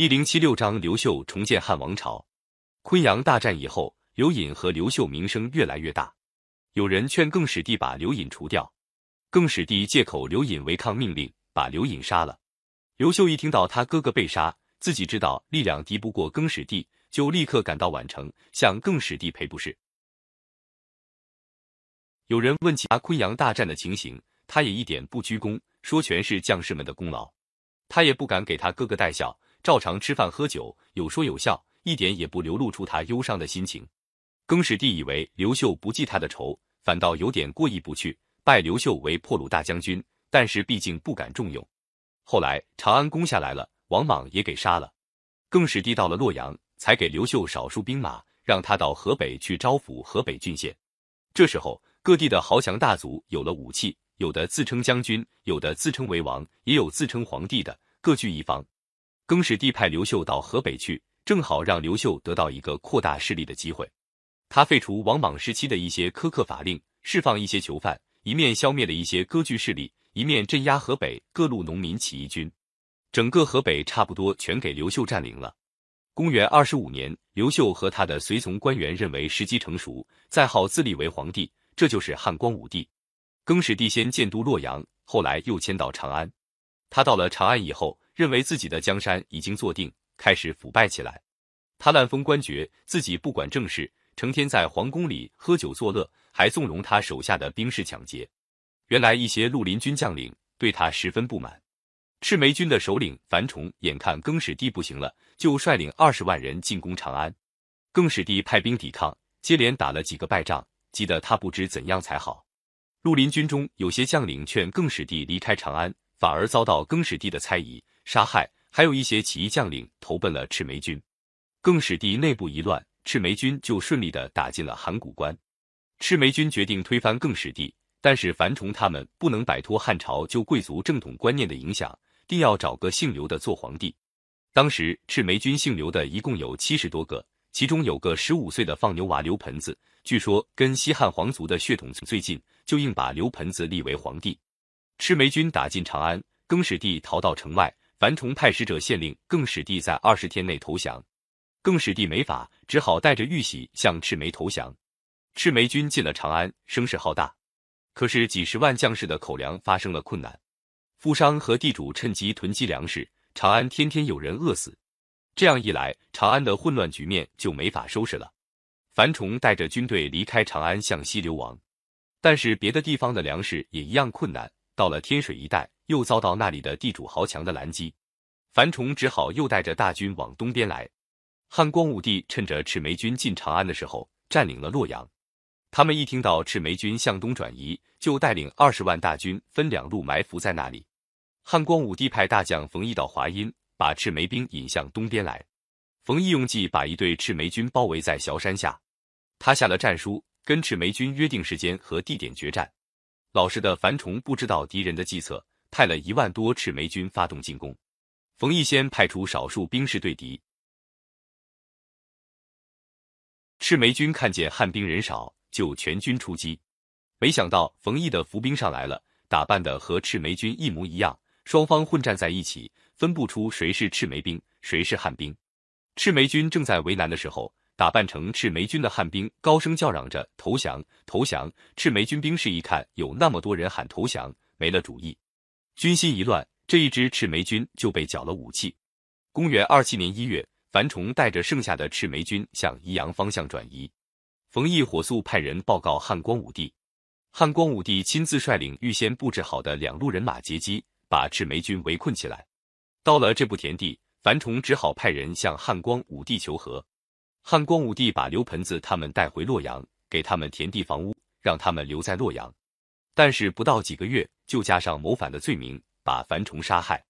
一零七六章刘秀重建汉王朝。昆阳大战以后，刘隐和刘秀名声越来越大。有人劝更始帝把刘隐除掉，更始帝借口刘隐违抗命令，把刘隐杀了。刘秀一听到他哥哥被杀，自己知道力量敌不过更始帝，就立刻赶到宛城向更始帝赔不是。有人问起他昆阳大战的情形，他也一点不居功，说全是将士们的功劳。他也不敢给他哥哥带孝。照常吃饭喝酒，有说有笑，一点也不流露出他忧伤的心情。更始帝以为刘秀不记他的仇，反倒有点过意不去，拜刘秀为破虏大将军。但是毕竟不敢重用。后来长安攻下来了，王莽也给杀了。更始帝到了洛阳，才给刘秀少数兵马，让他到河北去招抚河北郡县。这时候各地的豪强大族有了武器，有的自称将军，有的自称为王，也有自称皇帝的，各据一方。更始帝派刘秀到河北去，正好让刘秀得到一个扩大势力的机会。他废除王莽时期的一些苛刻法令，释放一些囚犯，一面消灭了一些割据势力，一面镇压河北各路农民起义军。整个河北差不多全给刘秀占领了。公元二十五年，刘秀和他的随从官员认为时机成熟，再号自立为皇帝，这就是汉光武帝。更始帝先建都洛阳，后来又迁到长安。他到了长安以后。认为自己的江山已经坐定，开始腐败起来。他滥封官爵，自己不管政事，成天在皇宫里喝酒作乐，还纵容他手下的兵士抢劫。原来一些绿林军将领对他十分不满。赤眉军的首领樊崇眼看更始帝不行了，就率领二十万人进攻长安。更始帝派兵抵抗，接连打了几个败仗，急得他不知怎样才好。绿林军中有些将领劝更始帝离开长安，反而遭到更始帝的猜疑。杀害，还有一些起义将领投奔了赤眉军。更始帝内部一乱，赤眉军就顺利的打进了函谷关。赤眉军决定推翻更始帝，但是樊崇他们不能摆脱汉朝旧贵族正统观念的影响，定要找个姓刘的做皇帝。当时赤眉军姓刘的一共有七十多个，其中有个十五岁的放牛娃刘盆子，据说跟西汉皇族的血统最近，就硬把刘盆子立为皇帝。赤眉军打进长安，更始帝逃到城外。樊崇派使者县令更始帝在二十天内投降，更始帝没法，只好带着玉玺向赤眉投降。赤眉军进了长安，声势浩大，可是几十万将士的口粮发生了困难，富商和地主趁机囤积粮食，长安天天有人饿死。这样一来，长安的混乱局面就没法收拾了。樊崇带着军队离开长安，向西流亡，但是别的地方的粮食也一样困难。到了天水一带，又遭到那里的地主豪强的拦击，樊崇只好又带着大军往东边来。汉光武帝趁着赤眉军进长安的时候，占领了洛阳。他们一听到赤眉军向东转移，就带领二十万大军分两路埋伏在那里。汉光武帝派大将冯异到华阴，把赤眉兵引向东边来。冯异用计把一队赤眉军包围在小山下，他下了战书，跟赤眉军约定时间和地点决战。老实的樊崇不知道敌人的计策，派了一万多赤眉军发动进攻。冯异先派出少数兵士对敌。赤眉军看见汉兵人少，就全军出击。没想到冯异的伏兵上来了，打扮的和赤眉军一模一样，双方混战在一起，分不出谁是赤眉兵，谁是汉兵。赤眉军正在为难的时候。打扮成赤眉军的汉兵高声叫嚷着投降，投降！赤眉军兵士一看有那么多人喊投降，没了主意，军心一乱，这一支赤眉军就被缴了武器。公元二七年一月，樊崇带着剩下的赤眉军向宜阳方向转移。冯异火速派人报告汉光武帝，汉光武帝亲自率领预先布置好的两路人马截击，把赤眉军围困起来。到了这步田地，樊崇只好派人向汉光武帝求和。汉光武帝把刘盆子他们带回洛阳，给他们田地房屋，让他们留在洛阳。但是不到几个月，就加上谋反的罪名，把樊崇杀害。